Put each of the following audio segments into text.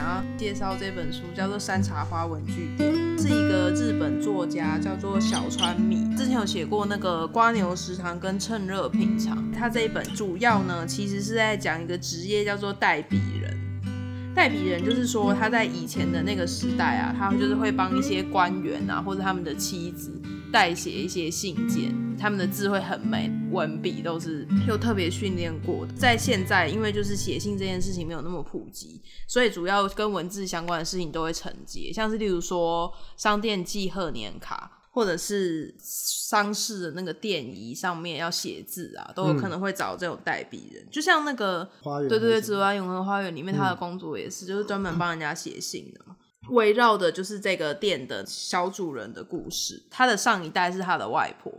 想要介绍这本书，叫做《山茶花文具店》，是一个日本作家叫做小川米，之前有写过那个《瓜牛食堂》跟《趁热品尝》。他这一本主要呢，其实是在讲一个职业叫做代笔人。代笔人就是说他在以前的那个时代啊，他就是会帮一些官员啊，或者他们的妻子。代写一些信件，他们的字会很美，文笔都是又特别训练过的。在现在，因为就是写信这件事情没有那么普及，所以主要跟文字相关的事情都会承接，像是例如说商店寄贺年卡，或者是丧事的那个奠仪上面要写字啊，都有可能会找这种代笔人。嗯、就像那个花园，对对对，紫外永和花园里面他的工作也是，嗯、就是专门帮人家写信的嘛。围绕的就是这个店的小主人的故事。他的上一代是他的外婆。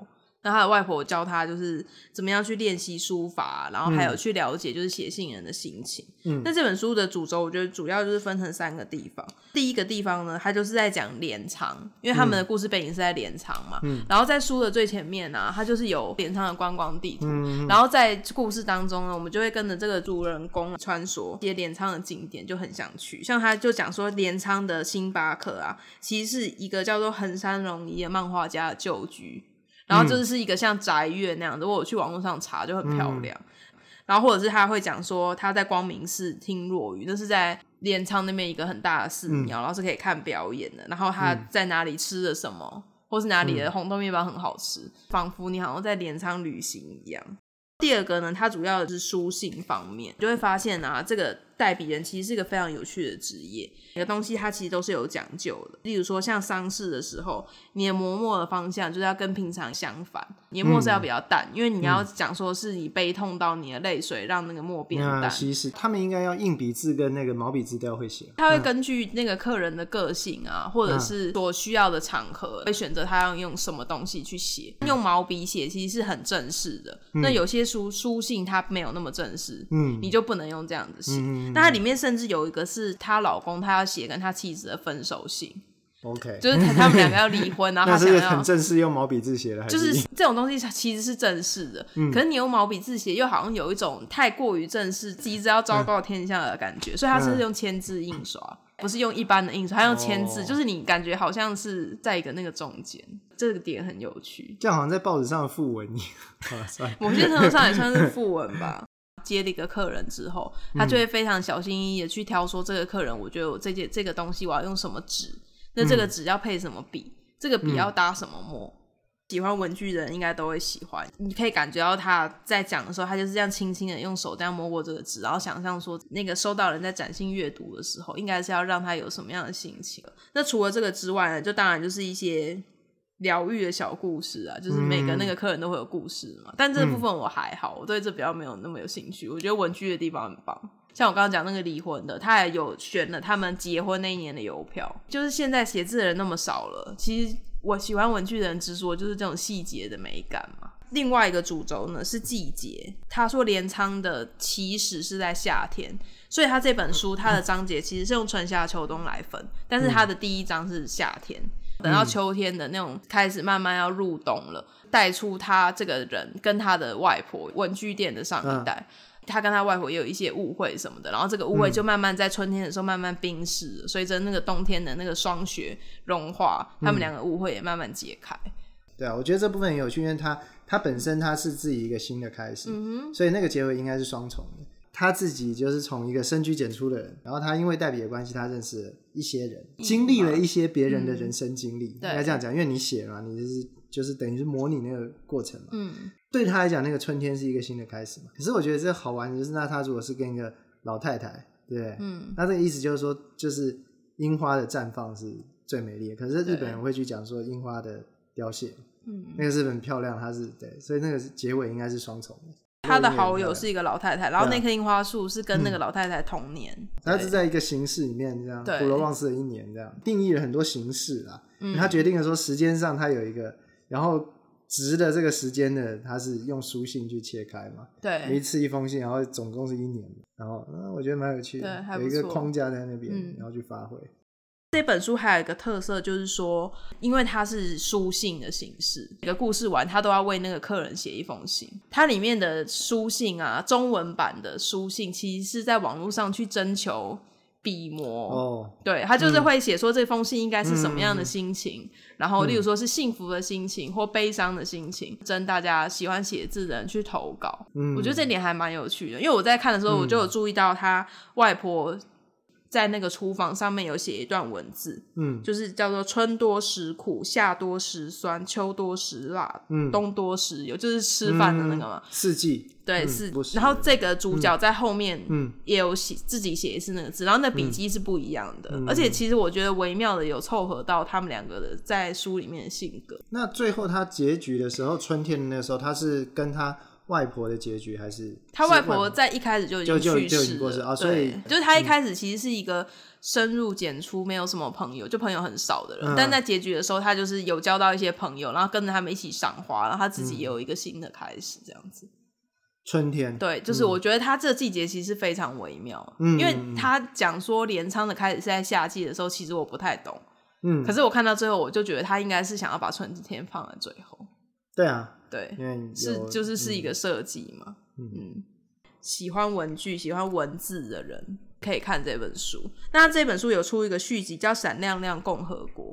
那他的外婆教他就是怎么样去练习书法，然后还有去了解就是写信人的心情。嗯，那这本书的主轴，我觉得主要就是分成三个地方。第一个地方呢，他就是在讲镰仓，因为他们的故事背景是在镰仓嘛。嗯，然后在书的最前面呢、啊，他就是有镰仓的观光地图。嗯，然后在故事当中呢，我们就会跟着这个主人公穿梭，一些镰仓的景点就很想去。像他就讲说，镰仓的星巴克啊，其实是一个叫做横山荣一的漫画家的旧居。然后就是一个像宅院那样的，我去网络上查就很漂亮。嗯、然后或者是他会讲说他在光明寺听落雨，那是在镰仓那边一个很大的寺庙，嗯、然后是可以看表演的。然后他在哪里吃了什么，嗯、或是哪里的红豆面包很好吃，仿佛你好像在镰仓旅行一样。第二个呢，它主要的是书信方面，就会发现啊，这个。代笔人其实是一个非常有趣的职业，每个东西它其实都是有讲究的。例如说，像丧事的时候，你的磨墨的方向就是要跟平常相反，你的墨是要比较淡，嗯、因为你要讲说是你悲痛到你的泪水让那个墨变淡。其实他们应该要硬笔字跟那个毛笔字都要会写。他会根据那个客人的个性啊，或者是所需要的场合，会选择他要用什么东西去写。用毛笔写其实是很正式的，嗯、那有些书书信它没有那么正式，嗯，你就不能用这样子写。嗯那它里面甚至有一个是她老公，他要写跟他妻子的分手信。OK，就是他们两个要离婚，然后 他想要很正式用毛笔字写的，就是这种东西其实是正式的。嗯、可是你用毛笔字写，又好像有一种太过于正式，急着要昭告天下的感觉。嗯、所以他是用签字印刷，嗯、不是用一般的印刷，他用签字，哦、就是你感觉好像是在一个那个中间，这个点很有趣。这样好像在报纸上的副文一样，某些程度上也算是副文吧。接了一个客人之后，他就会非常小心翼翼的去挑说，这个客人，我觉得我这件这个东西我要用什么纸，那这个纸要配什么笔，嗯、这个笔要搭什么墨。嗯、喜欢文具的人应该都会喜欢。你可以感觉到他在讲的时候，他就是这样轻轻的用手这样摸过这个纸，然后想象说那个收到人在展信阅读的时候，应该是要让他有什么样的心情。那除了这个之外呢，就当然就是一些。疗愈的小故事啊，就是每个那个客人都会有故事嘛。嗯、但这部分我还好，我对这比较没有那么有兴趣。我觉得文具的地方很棒，像我刚刚讲那个离婚的，他也有选了他们结婚那一年的邮票。就是现在写字的人那么少了，其实我喜欢文具的人之说，就是这种细节的美感嘛。另外一个主轴呢是季节，他说镰仓的起始是在夏天，所以他这本书它的章节其实是用春夏秋冬来分，但是他的第一章是夏天。等到秋天的那种开始，慢慢要入冬了，带出他这个人跟他的外婆文具店的上一代，他跟他外婆也有一些误会什么的，然后这个误会就慢慢在春天的时候慢慢冰释了，随着那个冬天的那个霜雪融化，他们两个误会也慢慢解开。对啊，我觉得这部分很有趣，因为他他本身他是自己一个新的开始，嗯，所以那个结尾应该是双重的。他自己就是从一个深居简出的人，然后他因为代笔的关系，他认识了一些人，经历了一些别人的人生经历，应该这样讲，因为你写嘛，你就是就是等于是模拟那个过程嘛。嗯，对他来讲，那个春天是一个新的开始嘛。可是我觉得这好玩的就是，那他如果是跟一个老太太，对？嗯，那这个意思就是说，就是樱花的绽放是最美丽的，可是日本人会去讲说樱花的凋谢，嗯，那个是很漂亮，它是对，所以那个结尾应该是双重的。他的好友是一个老太太，然后那棵樱花树是跟那个老太太同年。他是在一个形式里面这样，普罗旺斯的一年这样定义了很多形式啦。他决定了说时间上他有一个，然后值的这个时间的，他是用书信去切开嘛。对，每一次一封信，然后总共是一年，然后我觉得蛮有趣的，有一个框架在那边，然后去发挥。这本书还有一个特色，就是说，因为它是书信的形式，每个故事完，他都要为那个客人写一封信。它里面的书信啊，中文版的书信，其实是在网络上去征求笔墨哦，对，他就是会写说这封信应该是什么样的心情，嗯、然后例如说是幸福的心情或悲伤的心情，征大家喜欢写字的人去投稿。嗯，我觉得这点还蛮有趣的，因为我在看的时候我就有注意到他外婆。在那个厨房上面有写一段文字，嗯，就是叫做“春多时苦，夏多时酸，秋多时辣，嗯，冬多时油”，就是吃饭的那个嘛，四季，对，四、嗯。然后这个主角在后面，嗯，也有写自己写一次那个字，然后那笔记是不一样的，嗯、而且其实我觉得微妙的有凑合到他们两个的在书里面的性格。那最后他结局的时候，春天的那个时候，他是跟他。外婆的结局还是他外婆在一开始就已经去世了，啊、所以就是他一开始其实是一个深入简出，没有什么朋友，就朋友很少的人。嗯、但在结局的时候，他就是有交到一些朋友，然后跟着他们一起赏花，然后他自己也有一个新的开始，这样子。春天，对，就是我觉得他这个季节其实非常微妙，嗯、因为他讲说镰仓的开始是在夏季的时候，其实我不太懂，嗯，可是我看到最后，我就觉得他应该是想要把春天放在最后。对啊。对，是就是是一个设计嘛。嗯，嗯，喜欢文具、喜欢文字的人可以看这本书。那这本书有出一个续集，叫《闪亮亮共和国》。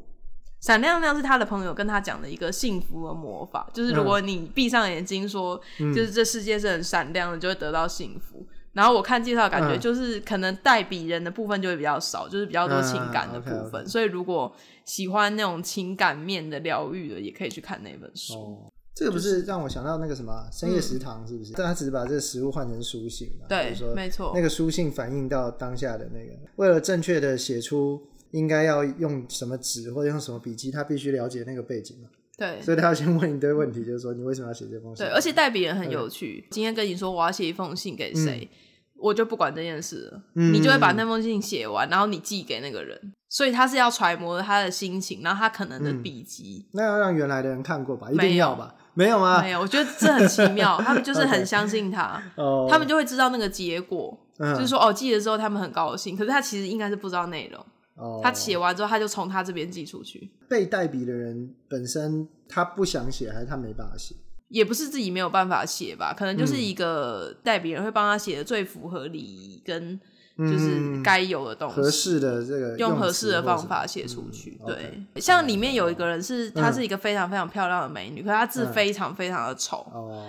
闪亮亮是他的朋友跟他讲的一个幸福的魔法，就是如果你闭上眼睛说，嗯、就是这世界是很闪亮的，就会得到幸福。然后我看介绍感觉就是可能代笔人的部分就会比较少，就是比较多情感的部分。嗯、okay, okay. 所以如果喜欢那种情感面的疗愈的，也可以去看那本书。哦这个不是让我想到那个什么深夜食堂，是不是？嗯、但他只是把这个食物换成书信嘛？对，说没错。那个书信反映到当下的那个，为了正确的写出应该要用什么纸或者用什么笔记，他必须了解那个背景嘛？对，所以他要先问一堆问题，就是说你为什么要写这封信？对，而且代笔人很有趣。对今天跟你说我要写一封信给谁，嗯、我就不管这件事了，嗯、你就会把那封信写完，然后你寄给那个人。所以他是要揣摩他的心情，然后他可能的笔迹、嗯。那要让原来的人看过吧？一定要吧？没有吗？没有，我觉得这很奇妙。他们就是 很相信他，Okay. 他们就会知道那个结果。Oh. 就是说，哦，寄了之后他们很高兴，可是他其实应该是不知道内容。Oh. 他写完之后，他就从他这边寄出去。被代笔的人本身他不想写，还是他没办法写？也不是自己没有办法写吧？可能就是一个代笔人会帮他写的最符合礼仪跟。就是该有的东西，合适的这个用合适的方法写出去。对，像里面有一个人是，她是一个非常非常漂亮的美女，可是她字非常非常的丑。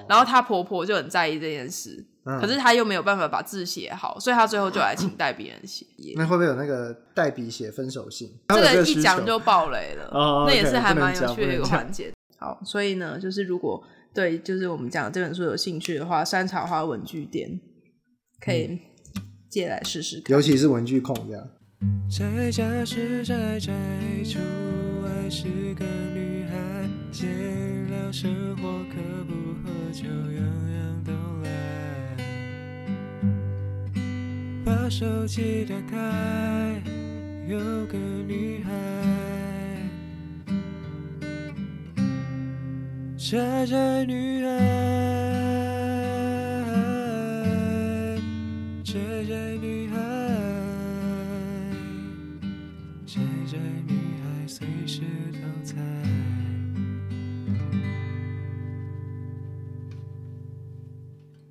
然后她婆婆就很在意这件事，可是她又没有办法把字写好，所以她最后就来请代笔人写。那会不会有那个代笔写分手信？这个一讲就爆雷了，那也是还蛮有趣的一个环节。好，所以呢，就是如果对就是我们讲这本书有兴趣的话，山茶花文具店可以。借来试试看，尤其是文具控这样。在家是宅宅，出外是个女孩，闲聊生活可不喝酒，样样都来。把手机打开，有个女孩，宅宅女孩。